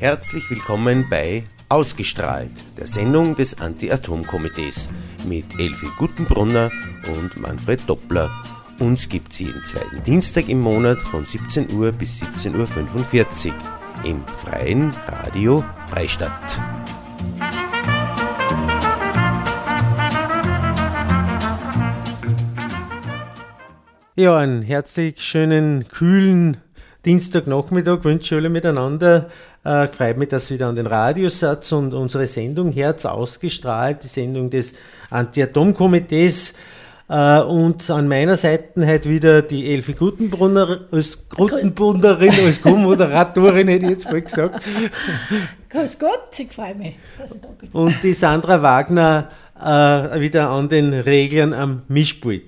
Herzlich willkommen bei Ausgestrahlt, der Sendung des Anti-Atom-Komitees mit Elfi Guttenbrunner und Manfred Doppler. Uns gibt es jeden zweiten Dienstag im Monat von 17 Uhr bis 17.45 Uhr im freien Radio Freistadt. Ja, einen herzlich schönen, kühlen Dienstagnachmittag wünsche ich alle miteinander. Äh, freut mich, dass wieder an den Radiosatz und unsere Sendung Herz ausgestrahlt, die Sendung des Anti-Atom-Komitees. Äh, und an meiner Seite halt wieder die Elfi Gutenbrunner als Gutenbrunnerin, als Co-Moderatorin, hätte ich jetzt mal gesagt. Grüß Gott, ich freue mich. Und die Sandra Wagner äh, wieder an den Regeln am Mischpult.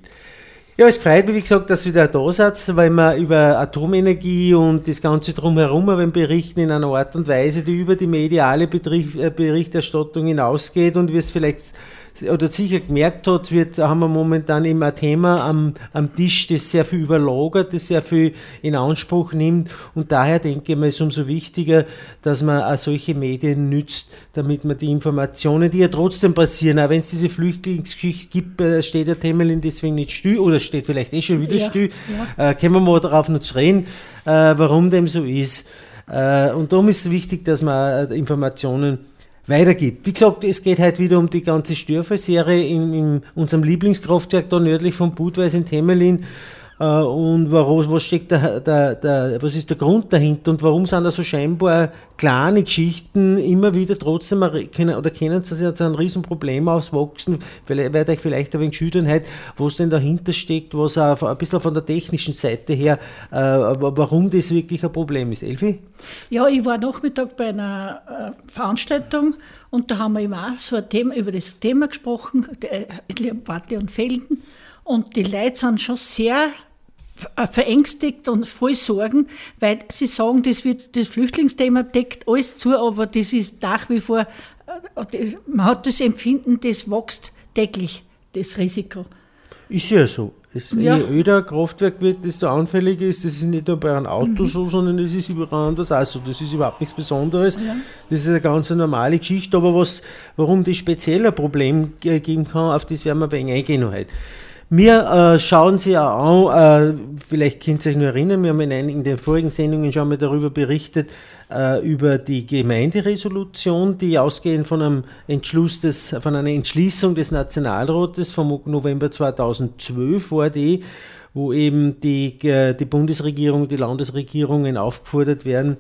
Ja, es freut mich, wie gesagt, dass wieder da seid, weil wir über Atomenergie und das Ganze drumherum wenn berichten in einer Art und Weise, die über die mediale äh, Berichterstattung hinausgeht und wie es vielleicht oder sicher gemerkt hat, wird, haben wir momentan immer ein Thema am, am Tisch, das sehr viel überlagert, das sehr viel in Anspruch nimmt. Und daher denke ich mir, ist umso wichtiger, dass man auch solche Medien nützt, damit man die Informationen, die ja trotzdem passieren, auch wenn es diese Flüchtlingsgeschichte gibt, äh, steht der Temelin deswegen nicht still oder steht vielleicht eh schon wieder ja, still, ja. Äh, können wir mal darauf noch zu reden, äh, warum dem so ist. Äh, und darum ist es wichtig, dass man äh, Informationen weitergibt. Wie gesagt, es geht heute wieder um die ganze Störfallserie in, in unserem Lieblingskraftwerk da nördlich von Budweis in Temelin. Äh, und warum, was steckt der, der, der, was ist der Grund dahinter und warum sind da so scheinbar kleine Geschichten immer wieder trotzdem können, oder können sie jetzt ein Riesenproblem auswachsen? Vielleicht werde ich vielleicht ein wenig schütteln heute, was denn dahinter steckt, was auch ein bisschen von der technischen Seite her, äh, warum das wirklich ein Problem ist. Elfi? Ja, ich war Nachmittag bei einer äh, Veranstaltung und da haben wir immer so ein Thema, über das Thema gesprochen, Warte und Felden. Und die Leute sind schon sehr verängstigt und voll Sorgen, weil sie sagen, das, wird, das Flüchtlingsthema deckt alles zu, aber das ist nach wie vor, äh, man hat das Empfinden, das wächst täglich, das Risiko. Ist ja so. Es, ja. Je öder Kraftwerk wird, desto anfälliger ist. Das ist nicht nur bei einem Auto mhm. so, sondern es ist überall anders auch so. Das ist überhaupt nichts Besonderes. Ja. Das ist eine ganz normale Geschichte. Aber was, warum das speziell ein Problem geben kann, auf das werden wir ein wenig eingehen heute. Wir äh, schauen Sie auch an, äh, vielleicht könnt ihr euch nur erinnern, wir haben in, in den vorigen Sendungen schon mal darüber berichtet, äh, über die Gemeinderesolution, die ausgehend von einem Entschluss des, von einer Entschließung des Nationalrates vom November 2012 war die, wo eben die, äh, die Bundesregierung, die Landesregierungen aufgefordert werden,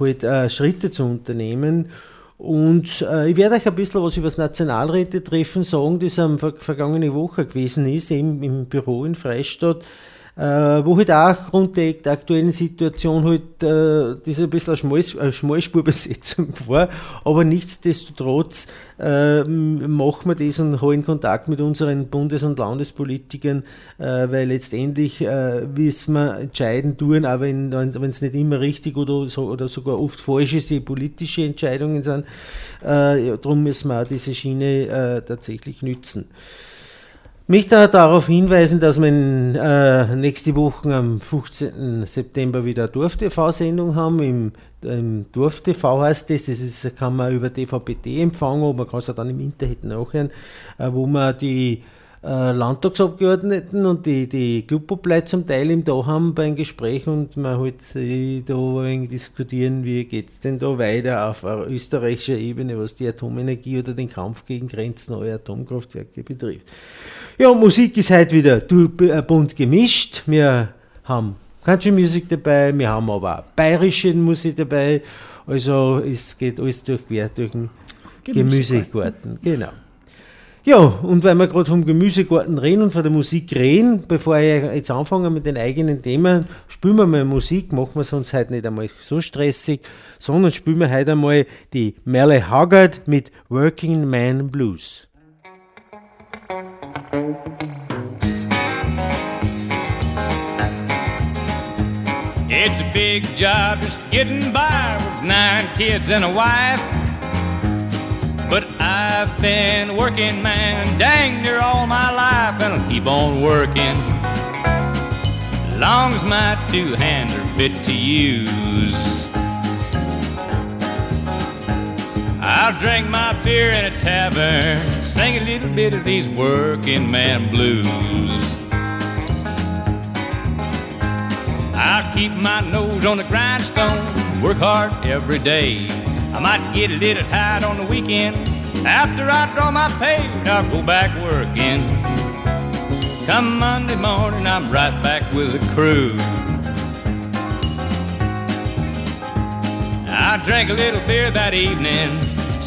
halt äh, Schritte zu unternehmen. Und äh, ich werde euch ein bisschen was über das Nationalräte-Treffen sagen, das am vergangene Woche gewesen ist, im, im Büro in Freistadt äh, wo halt auch rund der aktuellen Situation halt äh, das ein bisschen eine, Schmal Schmalspurbesetzung war, aber nichtsdestotrotz äh, machen wir das und haben Kontakt mit unseren Bundes- und Landespolitikern, äh, weil letztendlich äh, wissen wir entscheiden tun, auch wenn es nicht immer richtig oder, so, oder sogar oft falsche politische Entscheidungen sind, äh, ja, darum müssen wir auch diese Schiene äh, tatsächlich nützen möchte darauf hinweisen, dass wir äh, nächste Woche am 15. September wieder eine Dorf-TV-Sendung haben. Im, im Dorf-TV heißt das, das ist, kann man über DVB-T empfangen, aber man kann es auch dann im Internet nachhören, äh, wo man die äh, Landtagsabgeordneten und die, die Clubobleute zum Teil im da haben beim Gespräch und man halt da ein diskutieren, wie geht es denn da weiter auf österreichischer Ebene, was die Atomenergie oder den Kampf gegen grenznahe Atomkraftwerke betrifft. Ja, Musik ist heute wieder äh, bunt gemischt. Wir haben Country Music dabei, wir haben aber auch bayerische Musik dabei. Also es geht alles durchquer durch den Gemüsegarten. Genau. Ja, und weil wir gerade vom Gemüsegarten reden und von der Musik reden, bevor ich jetzt anfange mit den eigenen Themen, spielen wir mal Musik, machen wir es uns heute nicht einmal so stressig, sondern spielen wir heute einmal die Merle Haggard mit Working Man Blues. It's a big job just getting by with nine kids and a wife. But I've been working, man, dang near all my life, and I'll keep on working. Long as my two hands are fit to use. I'll drink my beer in a tavern, sing a little bit of these working man blues. I'll keep my nose on the grindstone, work hard every day. I might get a little tired on the weekend. After I draw my pay, I'll go back working. Come Monday morning, I'm right back with the crew. I drank a little beer that evening,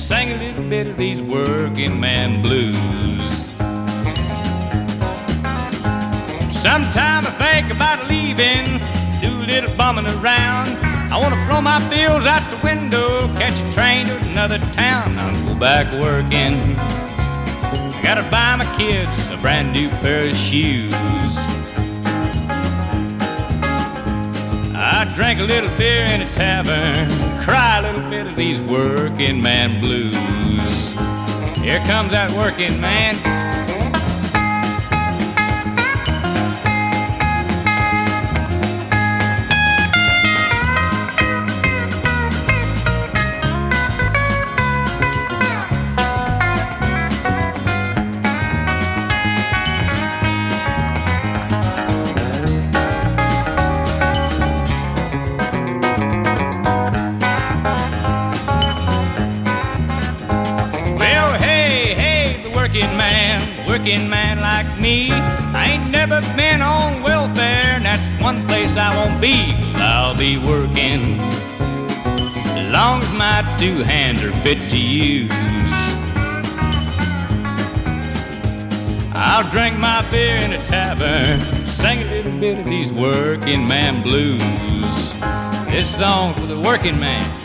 sang a little bit of these working man blues. Sometime I think about leaving, do a little bumming around. I wanna throw my bills out the window, catch a train to another town. I'll go back working. I gotta buy my kids a brand new pair of shoes. I drank a little beer in a tavern, cry a little bit of these working man blues. Here comes that working man. Working man like me. I ain't never been on welfare, and that's one place I won't be. I'll be working as long as my two hands are fit to use. I'll drink my beer in a tavern, sing a little bit of these working man blues. This song's for the working man.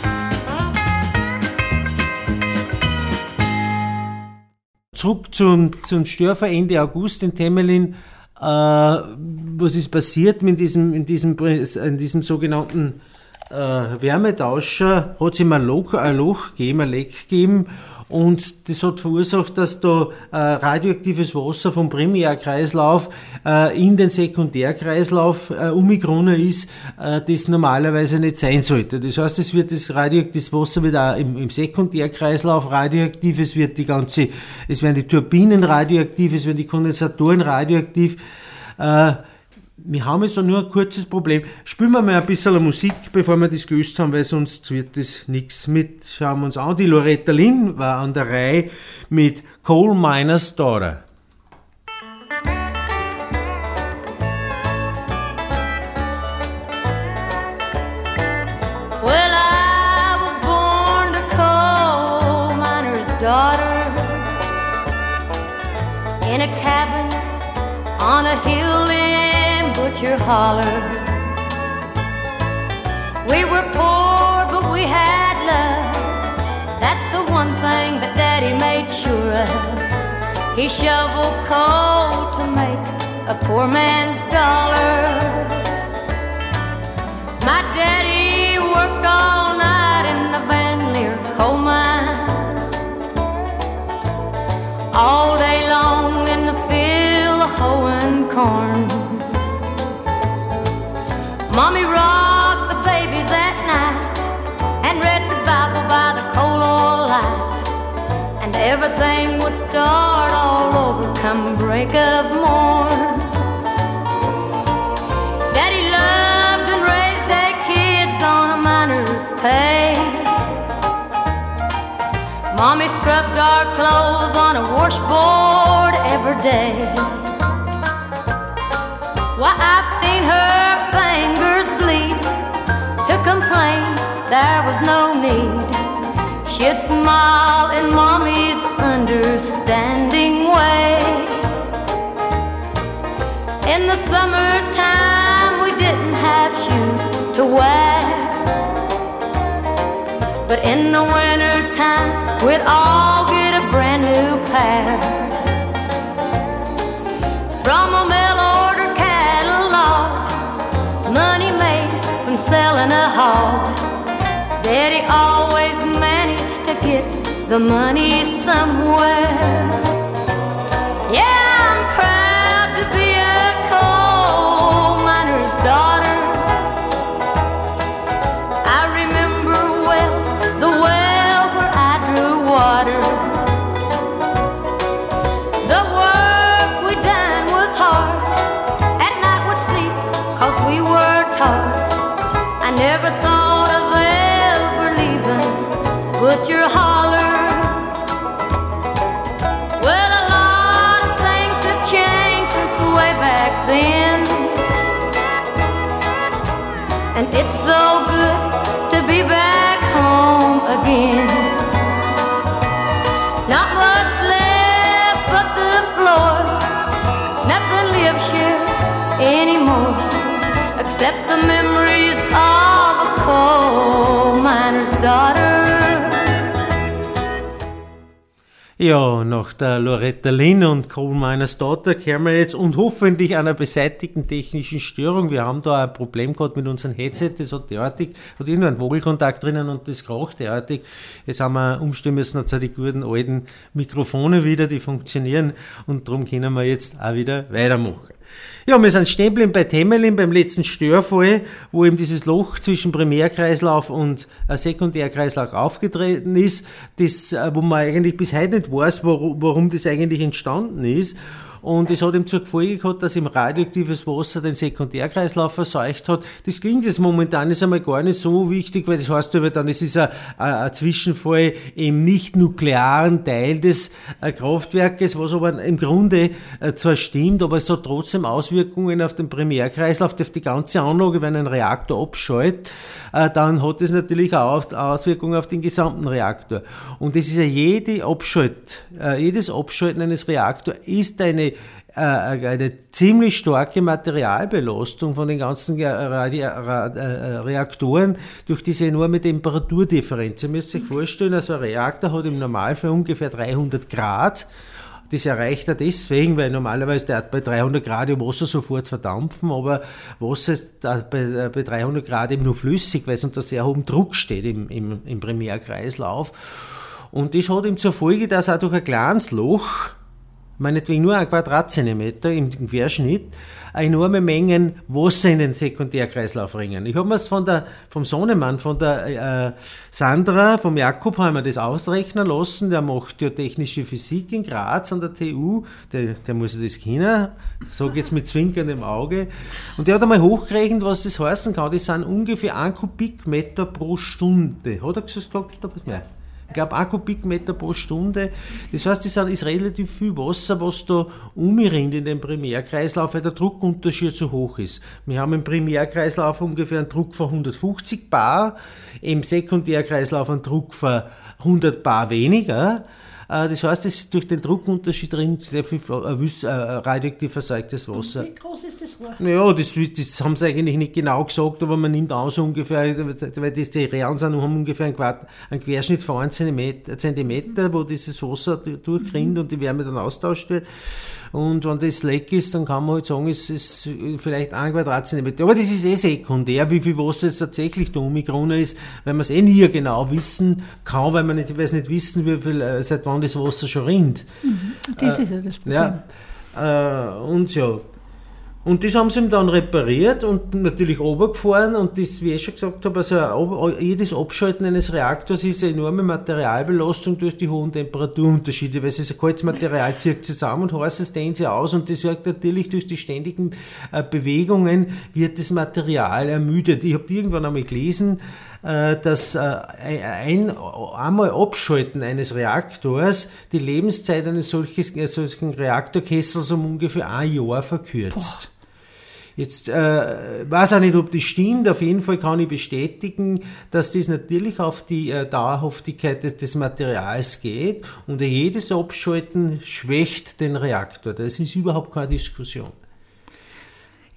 Zurück zum, zum Störfer Ende August in Temelin. Äh, was ist passiert mit diesem, in diesem, in diesem sogenannten äh, Wärmetauscher? Hat es ihm ein Loch, ein Loch gegeben, ein Leck gegeben und das hat verursacht, dass da äh, radioaktives Wasser vom Primärkreislauf äh, in den Sekundärkreislauf äh, umgerunnen ist, äh, das normalerweise nicht sein sollte. Das heißt, es wird das radioaktives Wasser auch im, im Sekundärkreislauf radioaktiv, es wird die ganze, es werden die Turbinen radioaktiv, es werden die Kondensatoren radioaktiv. Äh, wir haben jetzt nur ein kurzes Problem. Spielen wir mal ein bisschen Musik, bevor wir das gelöst haben, weil sonst wird das nichts mit. Schauen wir uns an. Die Loretta Lynn war an der Reihe mit Coal Miner's Daughter. Holler. We were poor, but we had love. That's the one thing that Daddy made sure of. He shoveled coal to make a poor man's dollar. My daddy worked all night in the Van Leer coal mines. All day long in the field hoeing corn. Mommy rocked the babies at night and read the Bible by the coal oil light. And everything would start all over come break of morn. Daddy loved and raised their kids on a miner's pay. Mommy scrubbed our clothes on a washboard every day. Why, I've seen her fingers bleed to complain there was no need. She'd smile in Mommy's understanding way. In the summertime, we didn't have shoes to wear. But in the wintertime, we'd all get a brand new pair. From a Daddy always managed to get the money somewhere. It's Ja, nach der Loretta Lynn und Coal Miners Daughter kehren wir jetzt und hoffentlich einer beseitigten technischen Störung. Wir haben da ein Problem gehabt mit unserem Headset, das hat derartig, hat irgendwo einen Vogelkontakt drinnen und das kracht derartig. Jetzt haben wir umstellen müssen, jetzt die guten alten Mikrofone wieder, die funktionieren und darum können wir jetzt auch wieder weitermachen. Ja, wir sind stehen bei Temelin beim letzten Störfall, wo eben dieses Loch zwischen Primärkreislauf und äh, Sekundärkreislauf aufgetreten ist, das, äh, wo man eigentlich bis heute nicht weiß, warum, warum das eigentlich entstanden ist. Und es hat ihm zur Folge gehabt, dass ihm radioaktives Wasser den Sekundärkreislauf verseucht hat. Das klingt jetzt momentan ist einmal gar nicht so wichtig, weil das heißt aber dann, es ist ein, ein Zwischenfall im nicht nuklearen Teil des äh, Kraftwerkes, was aber im Grunde äh, zwar stimmt, aber es hat trotzdem Auswirkungen auf den Primärkreislauf, auf die ganze Anlage, wenn ein Reaktor abschaltet, äh, dann hat das natürlich auch Auswirkungen auf den gesamten Reaktor. Und das ist ja jede Abschalt, jedes Abschalten eines Reaktors ist eine eine ziemlich starke Materialbelastung von den ganzen äh, Reaktoren durch diese enorme Temperaturdifferenz. Ihr müsst euch vorstellen, also ein Reaktor hat im Normalfall ungefähr 300 Grad. Das erreicht er deswegen, weil normalerweise der hat bei 300 Grad im Wasser sofort verdampfen, aber Wasser ist bei, 300 Grad eben nur flüssig, weil es unter sehr hohem Druck steht im, im, im Primärkreislauf. Und das hat ihm zur Folge, dass auch durch ein kleines Loch meinetwegen nur ein Quadratzentimeter im Querschnitt, enorme Mengen Wasser in den Sekundärkreislauf bringen. Ich habe mir es von der, vom Sohnemann, von der äh, Sandra, vom Jakob, haben wir das ausrechnen lassen. Der macht ja technische Physik in Graz an der TU. Der, der muss ja das kennen. So geht's mit zwinkerndem Auge. Und der hat einmal hochgerechnet, was das heißen kann. Das sind ungefähr ein Kubikmeter pro Stunde. Hat er gesagt, oder was mehr? Ich glaube, ein Kubikmeter pro Stunde. Das heißt, das ist relativ viel Wasser, was da umrinnt in den Primärkreislauf, weil der Druckunterschied so hoch ist. Wir haben im Primärkreislauf ungefähr einen Druck von 150 Bar, im Sekundärkreislauf einen Druck von 100 Bar weniger. Äh, das heißt, es ist durch den Druckunterschied drin sehr viel äh, äh, radioaktiv verseugtes Wasser. Wie groß ist das Rohr? Naja, das, das haben sie eigentlich nicht genau gesagt, aber man nimmt auch so ungefähr, weil das die Realen sind, haben ungefähr einen, Quart, einen Querschnitt von 1 Zentimeter, Zentimeter, wo dieses Wasser durchrinnt und die Wärme dann austauscht wird. Und wenn das leck ist, dann kann man halt sagen, es ist vielleicht ein Quadratzentimeter. Aber das ist eh sekundär, wie viel Wasser es tatsächlich der Omikron ist, weil man es eh nie genau wissen kann, weil man nicht, weil es nicht wissen, wie viel, äh, seit wann das Wasser schon rinnt. Mhm. Das äh, ist ja das Problem. Ja, äh, und ja, und das haben sie ihm dann repariert und natürlich runtergefahren und das, wie ich schon gesagt habe, also jedes Abschalten eines Reaktors ist eine enorme Materialbelastung durch die hohen Temperaturunterschiede, weil es ist ein kaltes Material, zieht zusammen und heißes dehnt sie aus und das wirkt natürlich durch die ständigen äh, Bewegungen, wird das Material ermüdet. Ich habe irgendwann einmal gelesen, dass äh, ein, einmal Abschalten eines Reaktors die Lebenszeit eines solches, solchen Reaktorkessels um ungefähr ein Jahr verkürzt. Boah. Jetzt äh, weiß auch nicht, ob das stimmt. Auf jeden Fall kann ich bestätigen, dass das natürlich auf die äh, Dauerhaftigkeit des, des, Materials geht und jedes Abschalten schwächt den Reaktor. Das ist überhaupt keine Diskussion.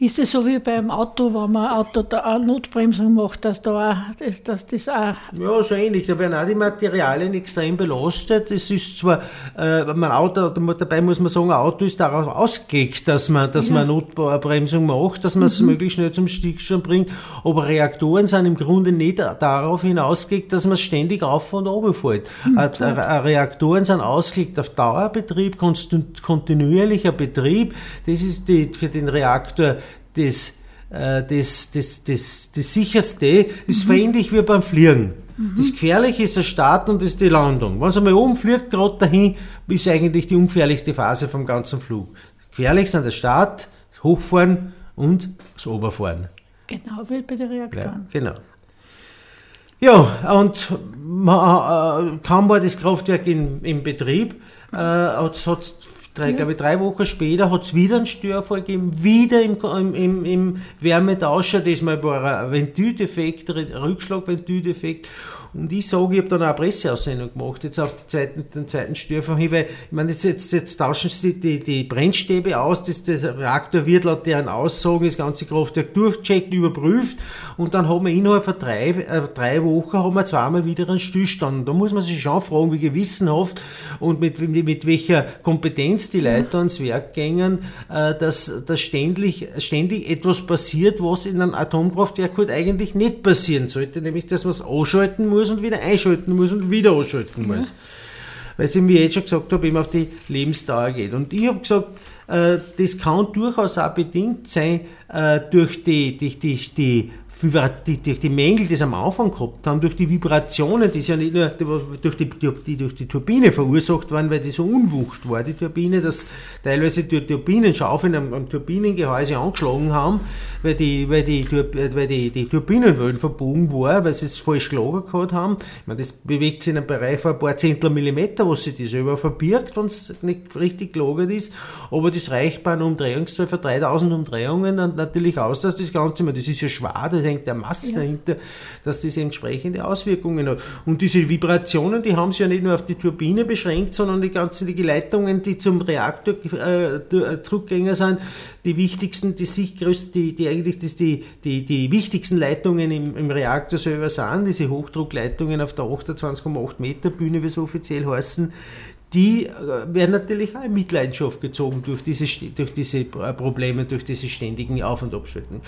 Ist es so wie beim Auto, wenn man Auto da eine Notbremsung macht, dass, da dass, dass das auch. Ja, so ähnlich. Da werden auch die Materialien extrem belastet. Es ist zwar, äh, mein Auto, dabei muss man sagen, ein Auto ist darauf ausgelegt, dass man, dass ja. man Notbremsung macht, dass man es mhm. möglichst schnell zum Stillstand bringt. Aber Reaktoren sind im Grunde nicht darauf hinausgelegt, dass man es ständig auf und runter fällt. Mhm, Reaktoren sind ausgelegt auf Dauerbetrieb, kontinuierlicher Betrieb. Das ist die, für den Reaktor das, äh, das, das, das, das sicherste, ist mhm. ähnlich wie beim Fliegen. Mhm. Das Gefährliche ist der Start und ist die Landung. Wenn es einmal oben fliegt, gerade dahin, ist eigentlich die ungefährlichste Phase vom ganzen Flug. Gefährlich sind der Start, das Hochfahren und das Oberfahren. Genau wie bei den Reaktoren. Ja, genau. Ja, und man, äh, kaum war das Kraftwerk in, in Betrieb, äh, hat es drei, ja. glaube ich, drei Wochen später hat es wieder einen Störfall gegeben, wieder im, im, im Wärmetauscher, diesmal war ein Ventildefekt, Rückschlagventildefekt und ich sage, ich habe dann auch eine Presseaussendung gemacht, jetzt auf den zweiten, den zweiten Störfall hin, weil, ich meine, jetzt, jetzt, jetzt tauschen sie die, die Brennstäbe aus, das, der Reaktor wird laut deren Aussagen das ganze Kraftwerk durchgecheckt, überprüft. Und dann haben wir innerhalb von drei, äh, drei Wochen haben wir zweimal wieder einen Stillstand. Da muss man sich schon fragen, wie gewissenhaft und mit, mit, mit welcher Kompetenz die Leute ans Werk gängen, äh, dass, dass ständig, ständig etwas passiert, was in einem Atomkraftwerk halt eigentlich nicht passieren sollte, nämlich dass man es ausschalten muss muss und wieder einschalten muss und wieder ausschalten muss. Weil es, wie ich jetzt schon gesagt habe, eben auf die Lebensdauer geht. Und ich habe gesagt, äh, das kann durchaus auch bedingt sein äh, durch die, die, die, die die, durch die Mängel, die sie am Anfang gehabt haben, durch die Vibrationen, die ja nicht nur durch die, die, durch die Turbine verursacht waren, weil die so unwucht war, die Turbine, dass teilweise die Turbinenschaufeln am, am Turbinengehäuse angeschlagen haben, weil die, weil die, weil die, die Turbinenwellen verbogen war, weil sie es falsch gelagert gehabt haben. Ich meine, das bewegt sich in einem Bereich von ein paar Zehntel Millimeter, wo sich das selber verbirgt, wenn es nicht richtig gelagert ist, aber das reicht bei einer Umdrehungszahl von 3000 Umdrehungen natürlich aus, dass das Ganze, das ist ja schwer, hängt der Masse ja. dahinter, dass das entsprechende Auswirkungen hat. Und diese Vibrationen, die haben sich ja nicht nur auf die Turbine beschränkt, sondern die ganzen die Leitungen, die zum Reaktor äh, äh zurückgänger sind, die wichtigsten, die sich die, die eigentlich das die, die, die wichtigsten Leitungen im, im Reaktor selber sind, diese Hochdruckleitungen auf der 28,8 Meter Bühne, wie es offiziell heißen, die äh, werden natürlich auch in Mitleidenschaft gezogen durch diese, durch diese äh, Probleme, durch diese ständigen Auf- und Abschalten.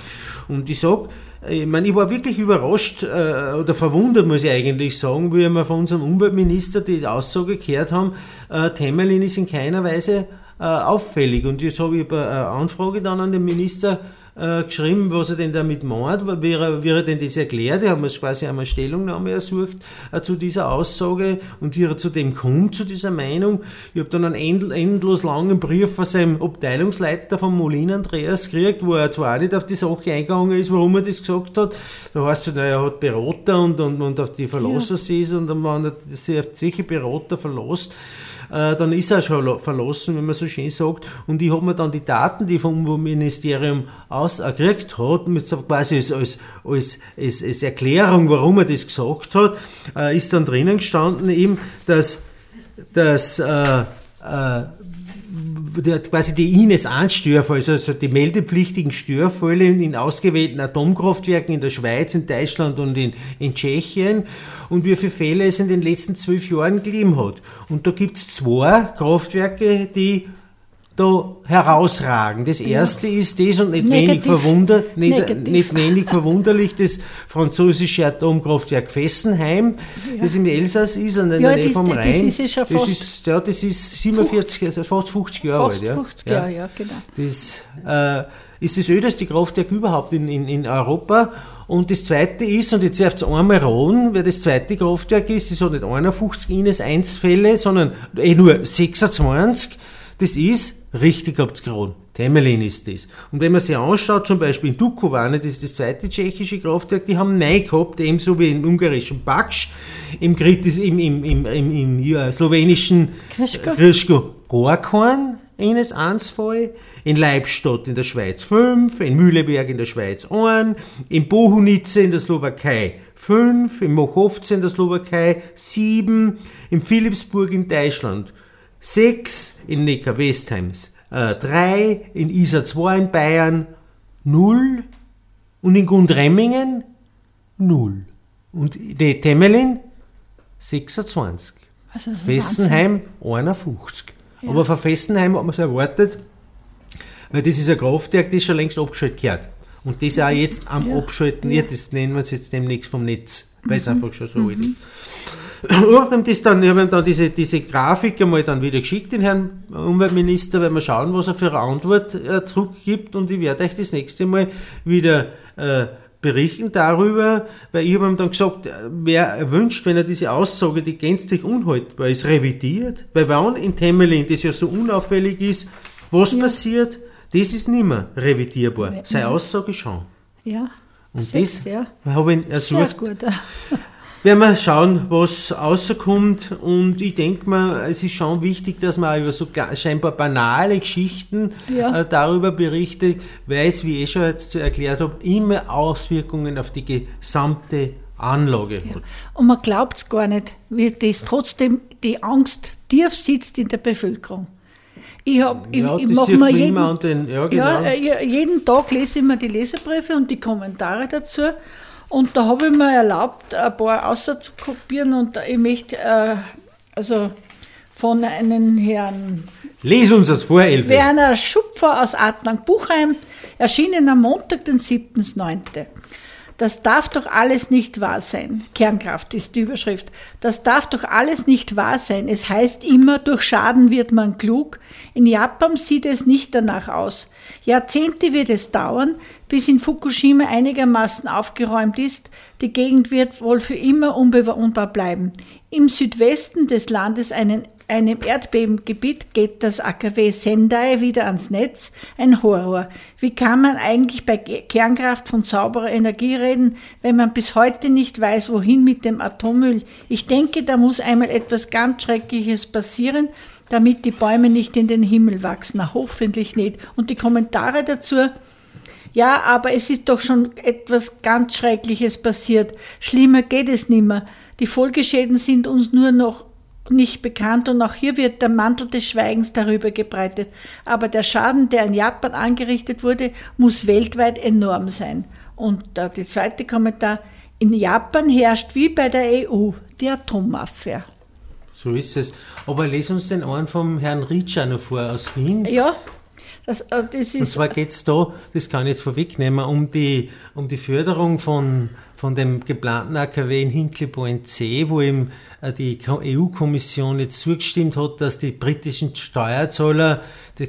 Und ich sage, ich, meine, ich war wirklich überrascht äh, oder verwundert, muss ich eigentlich sagen, wie wir von unserem Umweltminister die Aussage gehört haben, äh, Temelin ist in keiner Weise äh, auffällig. Und jetzt habe ich eine Anfrage dann an den Minister äh, geschrieben, was er denn damit meint, wie er, wie er denn das erklärt. Er hat mir quasi einmal Stellungnahme ersucht äh, zu dieser Aussage und wie er zu dem kommt, zu dieser Meinung. Ich habe dann einen end, endlos langen Brief von seinem Abteilungsleiter von Molin Andreas gekriegt, wo er zwar nicht auf die Sache eingegangen ist, warum er das gesagt hat. Da heißt es, na, er hat Berater und, und, und auf die verlassen ja. sich und dann, er sich auf solche Berater verlässt, äh, dann ist er schon verlassen, wenn man so schön sagt. Und ich habe mir dann die Daten, die vom Umweltministerium ausgekriegt hat, mit so quasi als, als, als, als, als Erklärung, warum er das gesagt hat, äh, ist dann drinnen gestanden eben, dass, dass äh, äh, quasi die Ines 1 Störfälle, also die meldepflichtigen Störfälle in ausgewählten Atomkraftwerken in der Schweiz, in Deutschland und in, in Tschechien und wie viele Fälle es in den letzten zwölf Jahren gegeben hat. Und da gibt es zwei Kraftwerke, die da herausragen. Das erste ist das und nicht wenig, verwunder, nicht, nicht wenig verwunderlich das französische Atomkraftwerk Fessenheim, ja. das im Elsass ist, an der ja, Nähe vom Rhein. Das ist, ja das ist, ja, das ist 47, 50, also fast 50 Jahre alt. Ja. 50 Jahre, ja, genau. Das äh, ist das ödeste Kraftwerk überhaupt in, in, in Europa. Und das zweite ist, und jetzt darf es einmal raten, wer das zweite Kraftwerk ist, das hat nicht 51 Ines 1 Fälle, sondern eh nur 26. Das ist, richtig habt's geraten, Temelin ist das. Und wenn man sich anschaut, zum Beispiel in Dukovane, das ist das zweite tschechische Kraftwerk, die haben neun gehabt, ebenso wie im ungarischen Baksch, im, im, im, im, im, im ja, slowenischen Krischko gar keinen, eines eins Fall, in Leibstadt in der Schweiz 5, in Mühleberg in der Schweiz 1, in Bohunice in der Slowakei 5, in Mochovce in der Slowakei 7, in Philipsburg in Deutschland 6 in Neckar-Westheim, äh, 3 in Isar 2 in Bayern, 0 und in Gundremmingen 0. Und die Temelin 26. Also Fessenheim 51. Ja. Aber von Fessenheim hat man es erwartet, weil das ist ein Kraftwerk, das schon längst abgeschaltet gehört. Und das auch jetzt am ja. Abschalten, ja. das nennen wir es jetzt demnächst vom Netz, weil es mhm. einfach schon so mhm. alt ist. Wir das dann, ich habe dann diese, diese Grafik einmal dann wieder geschickt, den Herrn Umweltminister, weil wir schauen, was er für eine Antwort äh, zurückgibt und ich werde euch das nächste Mal wieder äh, berichten darüber, weil ich habe ihm dann gesagt, wer wünscht, wenn er diese Aussage, die gänzlich unhaltbar ist, revidiert, weil wenn in Temelin das ja so unauffällig ist, was ja. passiert, das ist nicht mehr revidierbar. Seine Aussage schon. Ja. Und das ja. habe ich ersucht. Werden wir schauen, was rauskommt. Und ich denke mal, es ist schon wichtig, dass man über so scheinbar banale Geschichten ja. äh, darüber berichtet, weil es, wie ich schon jetzt erklärt habe, immer Auswirkungen auf die gesamte Anlage ja. Und man glaubt es gar nicht, wie das trotzdem die Angst tief sitzt in der Bevölkerung. Ich, hab, ja, ich, ich mache mir jeden, den, ja, genau. ja, äh, jeden Tag lese ich mir die Leserbriefe und die Kommentare dazu. Und da habe ich mir erlaubt, ein paar auszukopieren und ich möchte äh, also von einem Herrn. Les uns das vor, Elfe. Werner Schupfer aus Adlang-Buchheim, erschienen am Montag, den 7.9. Das darf doch alles nicht wahr sein. Kernkraft ist die Überschrift. Das darf doch alles nicht wahr sein. Es heißt immer, durch Schaden wird man klug. In Japan sieht es nicht danach aus. Jahrzehnte wird es dauern, bis in Fukushima einigermaßen aufgeräumt ist. Die Gegend wird wohl für immer unbewohnbar bleiben. Im Südwesten des Landes einen einem Erdbebengebiet geht das AKW Sendai wieder ans Netz. Ein Horror. Wie kann man eigentlich bei Kernkraft von sauberer Energie reden, wenn man bis heute nicht weiß, wohin mit dem Atommüll? Ich denke, da muss einmal etwas ganz Schreckliches passieren, damit die Bäume nicht in den Himmel wachsen. Na, hoffentlich nicht. Und die Kommentare dazu, ja, aber es ist doch schon etwas ganz Schreckliches passiert. Schlimmer geht es nimmer. Die Folgeschäden sind uns nur noch nicht bekannt und auch hier wird der Mantel des Schweigens darüber gebreitet. Aber der Schaden, der in Japan angerichtet wurde, muss weltweit enorm sein. Und äh, der zweite Kommentar, in Japan herrscht wie bei der EU die Atommafia. So ist es. Aber lese uns den einen vom Herrn Ritscher noch vor aus Wien. Ja, das, äh, das ist. Und zwar geht es da, das kann ich jetzt vorwegnehmen, um die, um die Förderung von, von dem geplanten AKW in Hinkley C, wo eben äh, die EU-Kommission jetzt zugestimmt hat, dass die britischen Steuerzahler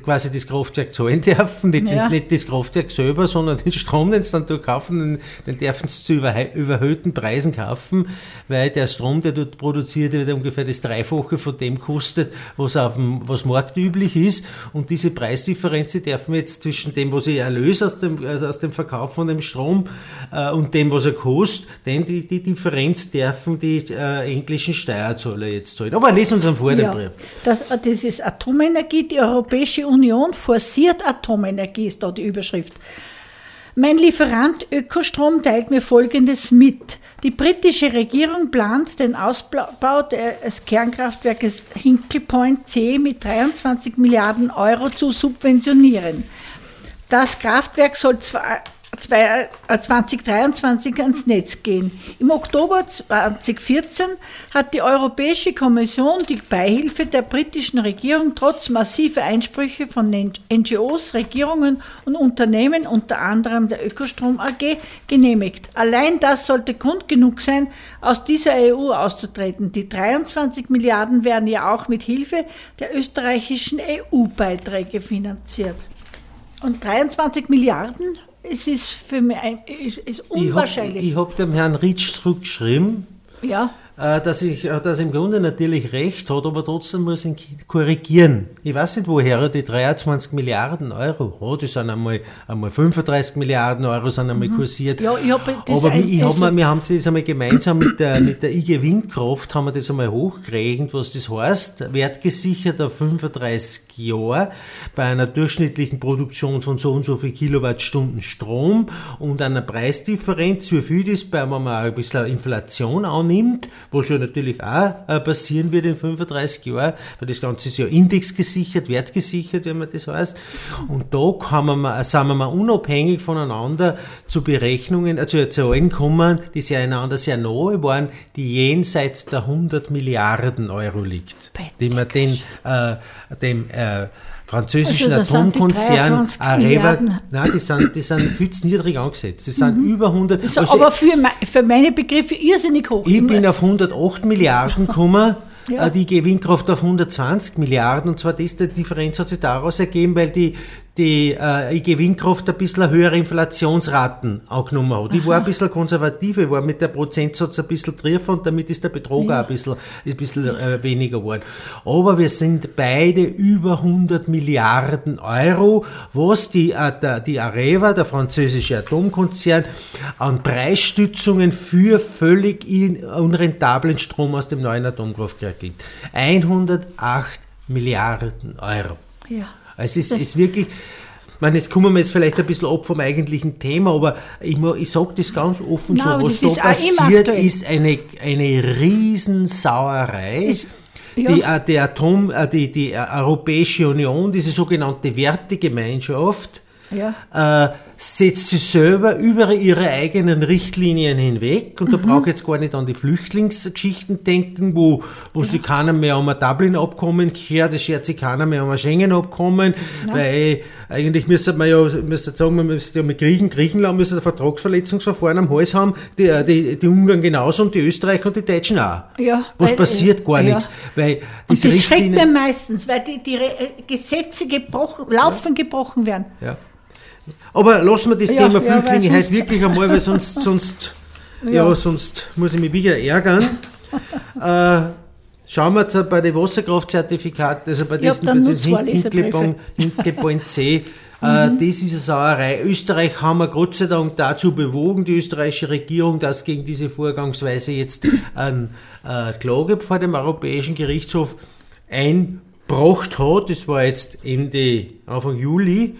quasi das Kraftwerk zahlen dürfen, nicht, ja. nicht das Kraftwerk selber, sondern den Strom, den sie dann dort kaufen, den, den dürfen sie zu überhöhten Preisen kaufen, weil der Strom, der dort produziert wird, ungefähr das Dreifache von dem kostet, was, auf dem, was marktüblich ist. Und diese Preisdifferenz, die dürfen jetzt zwischen dem, was ich erlöse aus dem, also aus dem Verkauf von dem Strom äh, und dem, was er kostet, denn die, die Differenz dürfen die äh, englischen Steuerzahler jetzt zahlen. Aber lesen uns am vor ja, Brief. Das, das ist Atomenergie, die europäische Europäische Union forciert Atomenergie, ist da die Überschrift. Mein Lieferant Ökostrom teilt mir Folgendes mit. Die britische Regierung plant den Ausbau des Kernkraftwerkes Hinkley Point C mit 23 Milliarden Euro zu subventionieren. Das Kraftwerk soll zwar 2023 äh, ans Netz gehen. Im Oktober 2014 hat die Europäische Kommission die Beihilfe der britischen Regierung trotz massiver Einsprüche von NGOs, Regierungen und Unternehmen, unter anderem der Ökostrom AG, genehmigt. Allein das sollte Grund genug sein, aus dieser EU auszutreten. Die 23 Milliarden werden ja auch mit Hilfe der österreichischen EU-Beiträge finanziert. Und 23 Milliarden es ist für mich ein, es ist unwahrscheinlich. Ich habe hab dem Herrn Ritsch zurückgeschrieben. Ja. Äh, dass, ich, äh, dass im Grunde natürlich recht hat, aber trotzdem muss ich ihn korrigieren. Ich weiß nicht, woher er die 23 Milliarden Euro hat. Die sind einmal, einmal 35 Milliarden Euro sind einmal mhm. kursiert. Ja, ich hab das aber ich hab mal, wir haben das einmal gemeinsam mit der, mit der IG Windkraft haben wir das einmal hochgerechnet, was das heißt. Wertgesichert auf 35 Jahre bei einer durchschnittlichen Produktion von so und so viel Kilowattstunden Strom und einer Preisdifferenz, wie viel das bei, wenn man ein bisschen Inflation annimmt, was ja natürlich auch äh, passieren wird in 35 Jahren, weil das Ganze ist ja indexgesichert, wertgesichert, wenn man das heißt. Und da kann man, sind wir mal unabhängig voneinander zu Berechnungen, also zu Zahlen kommen, die sehr einander sehr nahe waren, die jenseits der 100 Milliarden Euro liegt, die man den, äh, dem äh, französischen also, Atomkonzern Areva, nein, die sind, die sind viel zu niedrig angesetzt. Die sind mhm. über 100. Also, also aber für, für meine Begriffe irrsinnig hoch. Ich bin auf 108 Milliarden gekommen. Ja. Äh, die Gewinnkraft auf 120 Milliarden und zwar das, die Differenz hat sich daraus ergeben, weil die, die äh, IG Windkraft ein bisschen höhere Inflationsraten angenommen hat. Ich war ein bisschen konservativ, ich war mit der Prozentsatz ein bisschen drüber und damit ist der Betrug ja. auch ein bisschen, ein bisschen äh, weniger geworden. Aber wir sind beide über 100 Milliarden Euro, was die, äh, der, die Areva, der französische Atomkonzern, an Preisstützungen für völlig unrentablen Strom aus dem neuen Atomkraftwerk gibt. 108 Milliarden Euro. Ja. Also es ist, wirklich, ich meine, jetzt kommen wir jetzt vielleicht ein bisschen ab vom eigentlichen Thema, aber ich, ich sage das ganz offen Nein, so, was da passiert, ist eine, eine Riesensauerei. Ist, ja. die, äh, die, Atom, äh, die, die Europäische Union, diese sogenannte Wertegemeinschaft, ja. äh, setzt sie selber über ihre eigenen Richtlinien hinweg. Und mhm. da brauche ich jetzt gar nicht an die Flüchtlingsgeschichten denken, wo, wo ja. sie keiner mehr um ein Dublin-Abkommen kehrt, das schert sich keiner mehr um ein Schengen-Abkommen, ja. weil eigentlich müsste man ja müsste sagen, man müsste ja mit Griechen, Griechenland müsste ein Vertragsverletzungsverfahren am Hals haben, die, die, die Ungarn genauso und die Österreicher und die Deutschen auch. Ja, Was weil, passiert gar ja. nichts. Weil und das schreckt mir meistens, weil die, die Gesetze gebrochen, laufen gebrochen werden. Ja. Aber lassen wir das ja, Thema Flüchtlinge ja, heute wirklich einmal, weil sonst, sonst, ja. ja. sonst muss ich mich wieder ärgern. äh, schauen wir jetzt bei den Wasserkraftzertifikaten, also bei diesen, diesen Hinkelbahn C. Äh, mhm. Das ist eine Sauerei. Österreich haben wir Gott sei Dank dazu bewogen, die österreichische Regierung, dass gegen diese Vorgangsweise jetzt eine äh, Klage vor dem Europäischen Gerichtshof einbracht hat. Das war jetzt Ende, Anfang Juli.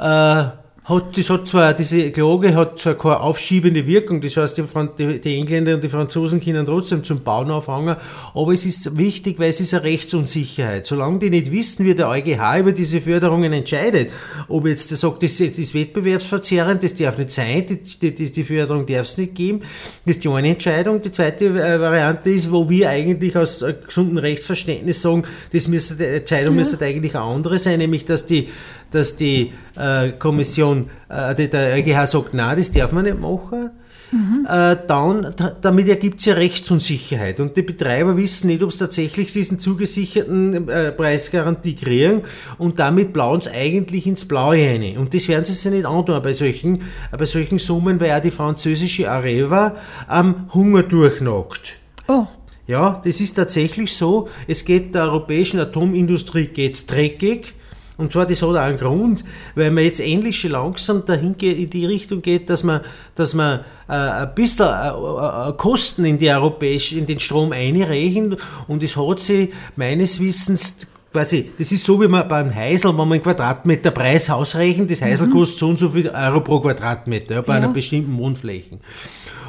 Äh, hat, das hat zwar, diese Klage hat zwar keine aufschiebende Wirkung, das heißt, die, die, Engländer und die Franzosen können trotzdem zum Bauen auffangen, aber es ist wichtig, weil es ist eine Rechtsunsicherheit. Solange die nicht wissen, wie der EuGH über diese Förderungen entscheidet, ob jetzt der sagt, das, das ist wettbewerbsverzerrend, das darf nicht sein, die, die, die Förderung darf es nicht geben, das ist die eine Entscheidung. Die zweite äh, Variante ist, wo wir eigentlich aus äh, gesundem Rechtsverständnis sagen, das müsste, die Entscheidung ja. müsste eigentlich eine andere sein, nämlich, dass die dass die äh, Kommission, äh, der EuGH sagt, nein, das darf man nicht machen. Mhm. Äh, dann, damit ergibt es ja Rechtsunsicherheit. Und die Betreiber wissen nicht, ob sie tatsächlich diesen zugesicherten äh, Preisgarantie kriegen und damit blauen sie eigentlich ins Blaue rein. Und das werden sie sich nicht antun bei solchen, bei solchen Summen, weil auch die französische Areva am Hunger durchnockt. Oh. Ja, das ist tatsächlich so. Es geht der europäischen Atomindustrie geht's dreckig. Und zwar, das hat auch einen Grund, weil man jetzt endlich schon langsam dahin geht, in die Richtung geht, dass man, dass man äh, ein bisschen äh, äh, Kosten in, die europäische, in den Strom einrechnet und es hat sich meines Wissens quasi, das ist so wie man beim Heisel, wenn man einen Quadratmeter Preis ausrechnet, das Heisel mhm. kostet so und so viel Euro pro Quadratmeter ja, bei ja. einer bestimmten Wohnfläche.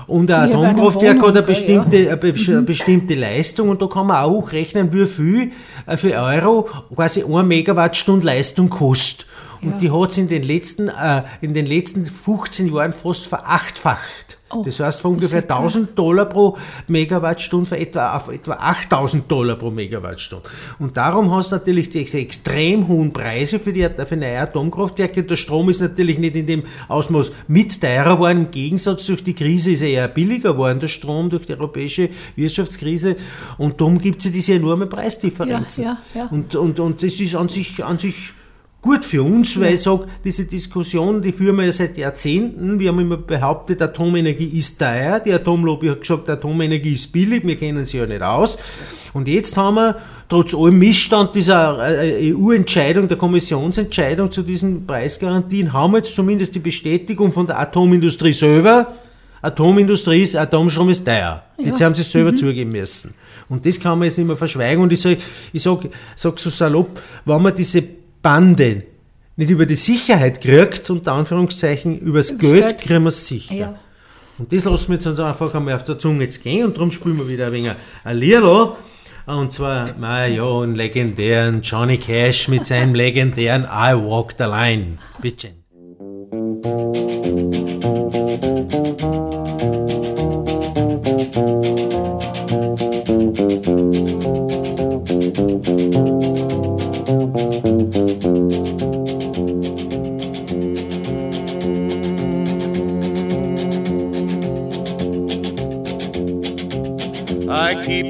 Und ein Atomkraftwerk hat eine bestimmte, ja. eine bestimmte Leistung und da kann man auch rechnen, wie viel äh, für Euro quasi 1 Megawattstunde Leistung kostet. Und ja. die hat es in den letzten, äh, in den letzten 15 Jahren fast verachtfacht. Oh, das heißt von ungefähr 1000 Dollar pro Megawattstunde für etwa, auf etwa 8000 Dollar pro Megawattstunde. Und darum hast du natürlich diese extrem hohen Preise für, die, für neue Atomkraftwerke. Der Strom ist natürlich nicht in dem Ausmaß mit teurer geworden. Im Gegensatz durch die Krise ist er eher billiger geworden, der Strom durch die europäische Wirtschaftskrise. Und darum gibt es ja diese enorme Preisdifferenzen. Ja, ja, ja. Und, und, und das ist an sich, an sich gut für uns, weil ich sage, diese Diskussion, die führen wir ja seit Jahrzehnten. Wir haben immer behauptet, Atomenergie ist teuer. Die Atomlobby hat gesagt, Atomenergie ist billig, wir kennen sie ja nicht aus. Und jetzt haben wir, trotz allem Missstand dieser äh, EU-Entscheidung, der Kommissionsentscheidung zu diesen Preisgarantien, haben wir jetzt zumindest die Bestätigung von der Atomindustrie selber, Atomindustrie ist, Atomstrom ist teuer. Ja. Jetzt haben sie es selber mhm. zugeben müssen. Und das kann man jetzt immer verschweigen. Und ich sage ich sag, sag so salopp, wenn man diese Bande nicht über die Sicherheit kriegt, unter Anführungszeichen, übers, Geld, Geld kriegen wir es sicher. Ja. Und das lassen wir jetzt einfach einmal auf der Zunge jetzt gehen und darum spielen wir wieder ein wenig ein Lierl. Und zwar, naja, einen legendären Johnny Cash mit seinem legendären I Walk the Line. Bitte.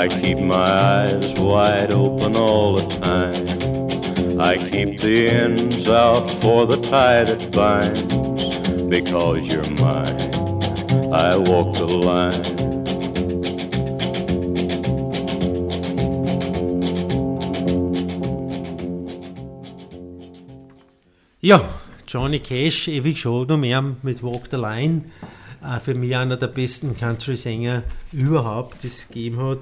I keep my eyes wide open all the time. I keep the ends out for the tie that binds. Because you're mine, I walk the line. Ja, Johnny Cash, ewig schon noch mehr mit Walk the Line. Äh, für mich einer der besten Country-Sänger überhaupt, das es gegeben hat.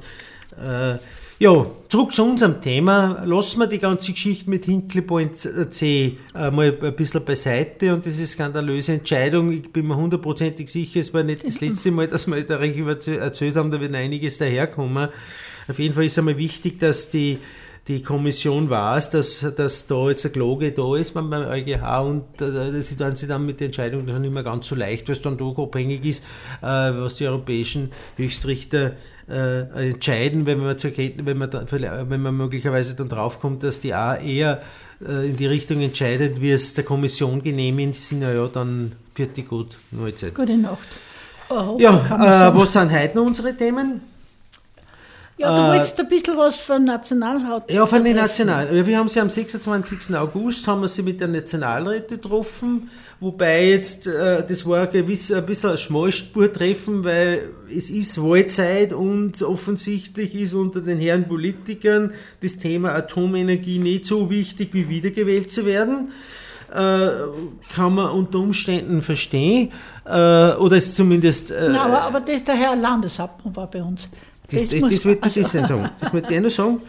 Äh, ja, zurück zu unserem Thema. Lassen wir die ganze Geschichte mit Hinkley Point C äh, mal ein bisschen beiseite und diese skandalöse Entscheidung. Ich bin mir hundertprozentig sicher, es war nicht das letzte Mal, dass wir darüber erzählt haben, da wird einiges daherkommen. Auf jeden Fall ist einmal wichtig, dass die die Kommission weiß, dass, dass da jetzt eine Klage da ist beim EuGH und äh, sie dann sie dann mit der Entscheidung nicht mehr ganz so leicht, weil es dann doch abhängig ist, äh, was die europäischen Höchstrichter äh, entscheiden, wenn man, zur, wenn, man da, wenn man möglicherweise dann draufkommt, dass die A eher äh, in die Richtung entscheidet, wie es der Kommission genehmigt sind, ja, ja dann wird die gut. Mahlzeit. Gute Nacht. Oh, ja, äh, was sind heute noch unsere Themen? Ja, du äh, wolltest ein bisschen was von Nationalrat. Ja, von den National. Wir haben sie am 26. August haben wir sie mit der Nationalräte getroffen, wobei jetzt, äh, das war ein, gewiss, ein bisschen ein Schmalspurtreffen, weil es ist Wahlzeit und offensichtlich ist unter den Herren Politikern das Thema Atomenergie nicht so wichtig, wie wiedergewählt zu werden. Äh, kann man unter Umständen verstehen, äh, oder ist zumindest... Äh, Nein, aber, aber das, der Herr Landeshauptmann war bei uns. Das, das, das, das wird also. das sagen. Das wird ich noch sagen.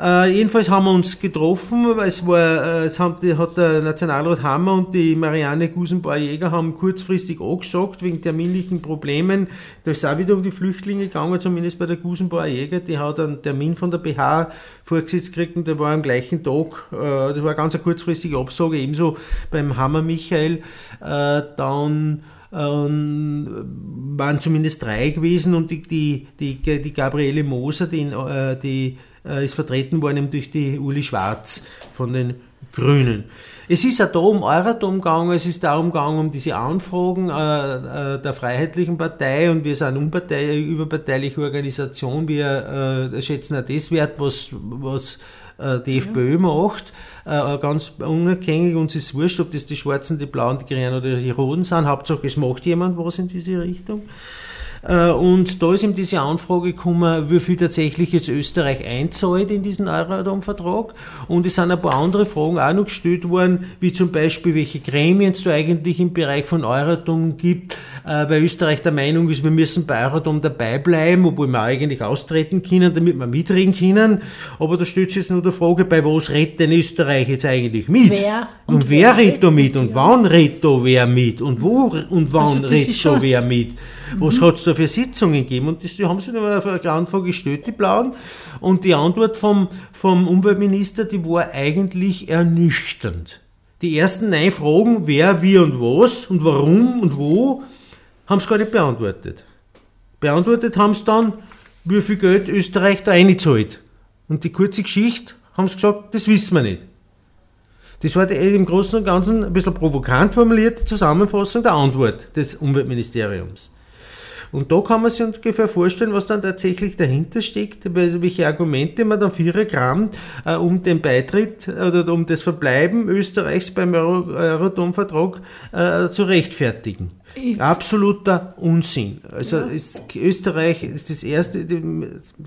Äh, jedenfalls haben wir uns getroffen, weil es war, äh, es haben, die, hat der Nationalrat Hammer und die Marianne Gusenbauer-Jäger haben kurzfristig angesagt, wegen terminlichen Problemen. Da ist auch wieder um die Flüchtlinge gegangen, zumindest bei der Gusenbauer-Jäger. Die hat einen Termin von der BH vorgesetzt gekriegt und der war am gleichen Tag. Äh, das war eine ganz kurzfristige Absage, ebenso beim Hammer Michael. Äh, dann ähm, waren zumindest drei gewesen und die, die, die, die Gabriele Moser, die, äh, die äh, ist vertreten worden durch die Uli Schwarz von den Grünen. Es ist auch da um Euratom gegangen, es ist darum gegangen, um diese Anfragen äh, äh, der Freiheitlichen Partei und wir sind eine überparteiliche Organisation, wir äh, schätzen auch das wert, was, was äh, die FPÖ macht äh, ganz unabhängig, uns ist wurscht, ob das die Schwarzen, die Blauen, die Grünen oder die Roten sind. Hauptsache, es macht jemand was in diese Richtung. Äh, und da ist ihm diese Anfrage gekommen, wie viel tatsächlich jetzt Österreich einzahlt in diesen Euratom-Vertrag. Und es sind ein paar andere Fragen auch noch gestellt worden, wie zum Beispiel, welche Gremien es da eigentlich im Bereich von Euratom gibt, äh, weil Österreich der Meinung ist, wir müssen bei Euratom dabei bleiben, obwohl wir eigentlich austreten können, damit wir mitreden können. Aber da stellt sich jetzt nur die Frage, bei was redet denn Österreich jetzt eigentlich mit? Wer und, und wer redet da mit? Und wann redet da wer mit? Und wo und wann also redet da wer mit? Was mhm. hat es da für Sitzungen gegeben? Und das, die haben sich eine Anfrage gestellt, die Blauen. Und die Antwort vom, vom Umweltminister, die war eigentlich ernüchternd. Die ersten neun Fragen, wer, wie und was und warum und wo, haben sie gar nicht beantwortet. Beantwortet haben sie dann, wie viel Geld Österreich da einzahlt. Und die kurze Geschichte haben sie gesagt, das wissen wir nicht. Das war die, im Großen und Ganzen ein bisschen provokant formulierte Zusammenfassung der Antwort des Umweltministeriums. Und da kann man sich ungefähr vorstellen, was dann tatsächlich dahinter steckt, welche Argumente man dann vierer Gramm äh, um den Beitritt oder um das Verbleiben Österreichs beim Euratom-Vertrag äh, zu rechtfertigen. Absoluter Unsinn. Also ja. ist, Österreich ist das erste, die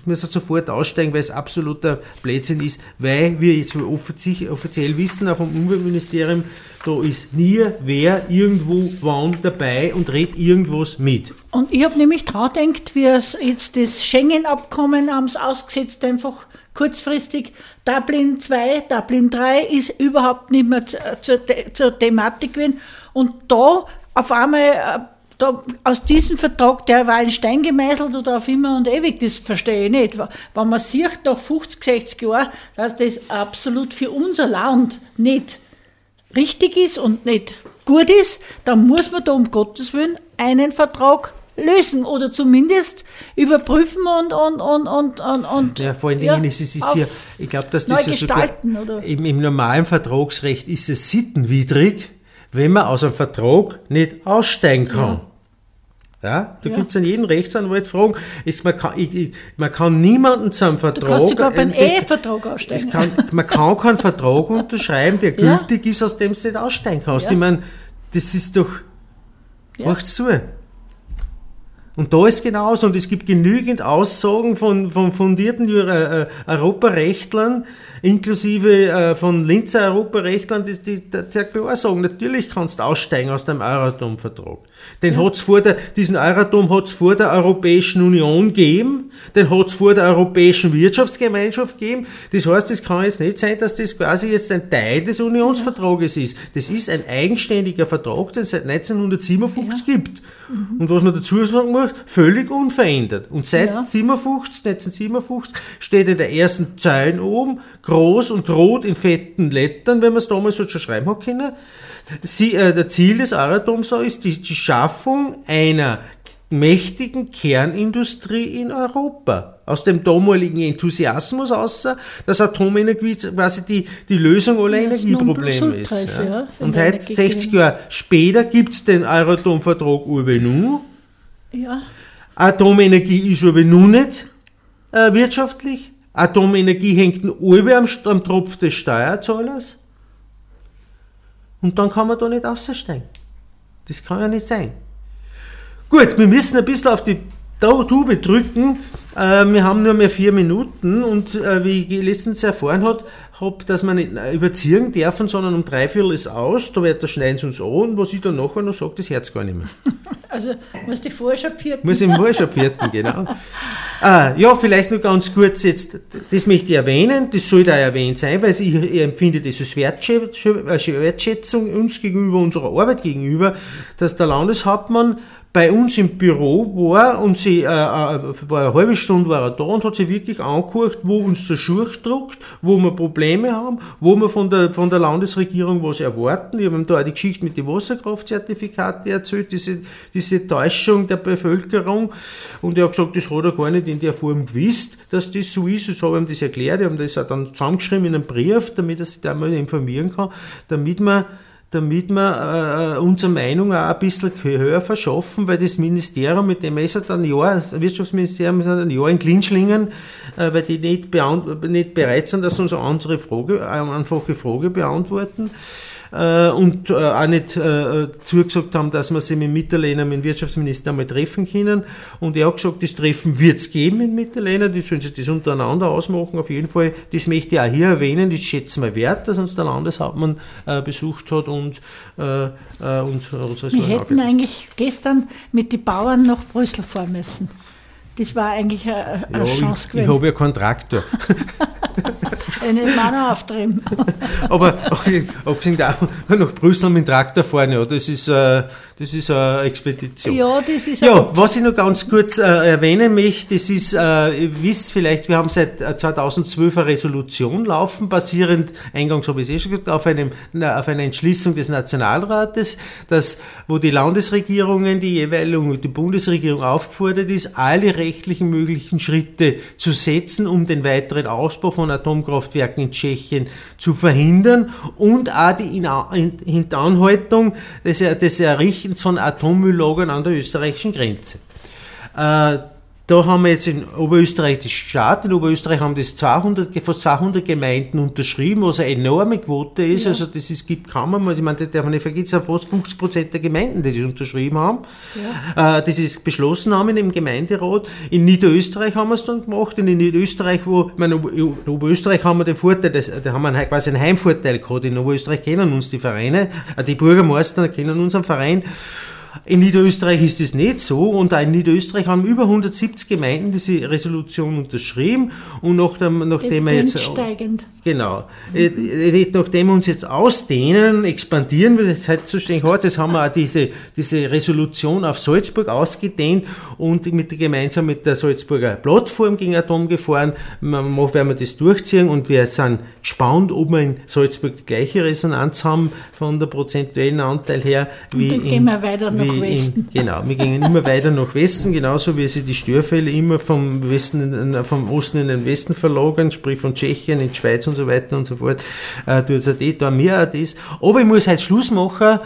müssen sofort aussteigen, weil es absoluter Blödsinn ist, weil wir jetzt offiziell wissen, auch vom Umweltministerium, da ist nie wer irgendwo wann dabei und redet irgendwas mit. Und ich habe nämlich dran gedacht, wie es jetzt das Schengen-Abkommen haben ausgesetzt, einfach kurzfristig. Dublin 2, Dublin 3 ist überhaupt nicht mehr zur, zur Thematik gewesen. Und da auf einmal äh, da, aus diesem Vertrag, der war in Stein gemeißelt oder auf immer und ewig, das verstehe ich nicht. Wenn man sieht, da 50, 60 Jahre, dass das absolut für unser Land nicht richtig ist und nicht gut ist, dann muss man da um Gottes Willen einen Vertrag lösen oder zumindest überprüfen und und und und und, und ja, vor allen Dingen ja, ist es ist ja, ich glaube, dass das ja sogar, im, im normalen Vertragsrecht ist es sittenwidrig, wenn man aus einem Vertrag nicht aussteigen kann. Ja. ja da ja. gibt es an jeden Rechtsanwalt fragen. Ist, man, kann, ich, ich, man kann niemanden zu einem Vertrag. Du kannst sogar beim Ehevertrag aussteigen. Kann, man kann keinen Vertrag unterschreiben, der gültig ja. ist, aus dem du nicht aussteigen kannst. Ich meine, das ist doch. Ja. Macht's zu. Und da ist genauso, und es gibt genügend Aussagen von, von fundierten äh, Europarechtlern, inklusive äh, von Linzer Europarechtlern, die, die, die sehr klar sagen, natürlich kannst du aussteigen aus dem Euratom-Vertrag. Den ja. hat's vor der, diesen Euratom hat es vor der Europäischen Union gegeben, den hat es vor der Europäischen Wirtschaftsgemeinschaft gegeben. Das heißt, es kann jetzt nicht sein, dass das quasi jetzt ein Teil des Unionsvertrages ist. Das ist ein eigenständiger Vertrag, den es seit 1957 ja. gibt. Mhm. Und was man dazu sagen muss, völlig unverändert. Und seit ja. 57, 1957 steht in der ersten Zeile oben, groß und rot in fetten Lettern, wenn man es damals halt schon schreiben hat können, Sie, äh, der Ziel des Euratoms ist die, die Schaffung einer mächtigen Kernindustrie in Europa. Aus dem damaligen Enthusiasmus außer, dass Atomenergie quasi die, die Lösung aller Energieprobleme ist. Ja. Und heute, 60 Jahre später, gibt es den Euratom-Vertrag UBNU. Ja. Atomenergie ist UBNU nicht äh, wirtschaftlich. Atomenergie hängt nur am, am Tropf des Steuerzahlers. Und dann kann man da nicht aussteigen. Das kann ja nicht sein. Gut, wir müssen ein bisschen auf die Tube drücken. Äh, wir haben nur mehr vier Minuten und äh, wie ich letztens erfahren habe, hab, dass man nicht überziehen dürfen, sondern um drei Viertel ist aus, da wird der schneiden sie uns an und was ich dann nachher noch sage, das Herz gar nicht mehr. Also muss ich vorher schon vierten. Muss ich vorher schon vierten, genau. ah, ja, vielleicht nur ganz kurz jetzt, das möchte ich erwähnen, das sollte auch erwähnt sein, weil ich, ich empfinde das als Wertschätzung uns gegenüber, unserer Arbeit gegenüber, dass der Landeshauptmann bei uns im Büro war und sie, äh, äh, war eine halbe Stunde war er da und hat sich wirklich angeguckt, wo uns der Schuh druckt, wo wir Probleme haben, wo wir von der, von der Landesregierung was erwarten. Ich habe ihm da auch die Geschichte mit den Wasserkraftzertifikaten erzählt, diese, diese Täuschung der Bevölkerung. Und er hat gesagt, das hat er gar nicht in der Form gewusst, dass das so ist. Ich habe ihm das erklärt, ich habe das auch dann zusammengeschrieben in einem Brief, damit er sich da mal informieren kann, damit man damit wir äh, unsere Meinung auch ein bisschen höher verschaffen, weil das Ministerium, mit dem wir seit einem Jahr, das Wirtschaftsministerium seit einem Jahr in Klinschlingen, äh, weil die nicht, nicht bereit sind, dass sie uns Frage, eine einfache Frage beantworten. Äh, und äh, auch nicht äh, zugesagt haben, dass wir sie mit Mitterlehner, mit dem Wirtschaftsminister einmal treffen können. Und er hat gesagt, das Treffen wird es geben mit Mitterlehner, die sollen sich das untereinander ausmachen. Auf jeden Fall, das möchte ich auch hier erwähnen, das schätzen wir wert, dass uns der Landeshauptmann äh, besucht hat und äh, äh, uns, uns Wir hätten eigentlich gestern mit den Bauern nach Brüssel fahren müssen. Das war eigentlich eine, eine ja, Chance ich, gewesen. Ich habe ja keinen Traktor. Einen Mann auftrieben. Aber abgesehen davon, nach Brüssel mit dem Traktor fahren, ja, das ist, äh, das ist eine Expedition. Ja, das ist Ja, was ich noch ganz kurz äh, erwähnen möchte, das ist, äh, ihr wisst vielleicht, wir haben seit 2012 äh, eine Resolution laufen, basierend, eingangs habe ich es eh schon gesagt, auf, einem, auf einer Entschließung des Nationalrates, dass, wo die Landesregierungen, die jeweilige und die Bundesregierung aufgefordert ist, alle rechtlichen möglichen Schritte zu setzen, um den weiteren Ausbau von Atomkraftwerken in Tschechien zu verhindern und auch die Hintanhaltung des, des Errichtens von Atommülllagern an der österreichischen Grenze. Äh, da haben wir jetzt in Oberösterreich das Staat. In Oberösterreich haben das 200, fast 200 Gemeinden unterschrieben, was eine enorme Quote ist. Ja. Also das ist, gibt kaum einmal, ich meine, das darf man nicht vergessen, es sind fast 50 Prozent der Gemeinden, die das unterschrieben haben. Ja. Äh, das ist beschlossen haben im Gemeinderat. In Niederösterreich haben wir es dann gemacht. Und in Niederösterreich, wo, ich meine, in Oberösterreich haben wir den Vorteil, dass, da haben wir quasi einen Heimvorteil gehabt. In Oberösterreich kennen uns die Vereine, äh, die Bürgermeister kennen unseren Verein. In Niederösterreich ist es nicht so und in Niederösterreich haben über 170 Gemeinden diese Resolution unterschrieben und nachdem, nachdem wir jetzt steigend. genau mhm. nachdem wir uns jetzt ausdehnen, expandieren wir das heißt so hart, das haben wir auch diese diese Resolution auf Salzburg ausgedehnt und mit der, gemeinsam mit der Salzburger Plattform gegen Atom gefahren, man, werden wir das durchziehen und wir sind gespannt, ob wir in Salzburg die gleiche Resonanz haben von der prozentuellen Anteil her wie und dann in, gehen wir weiter Westen. In, genau, wir gingen immer weiter nach Westen, genauso wie sie die Störfälle immer vom, Westen, vom Osten in den Westen verlagern, sprich von Tschechien in die Schweiz und so weiter und so fort. Äh, tut es auch da mehr auch das. Aber ich muss halt Schluss machen.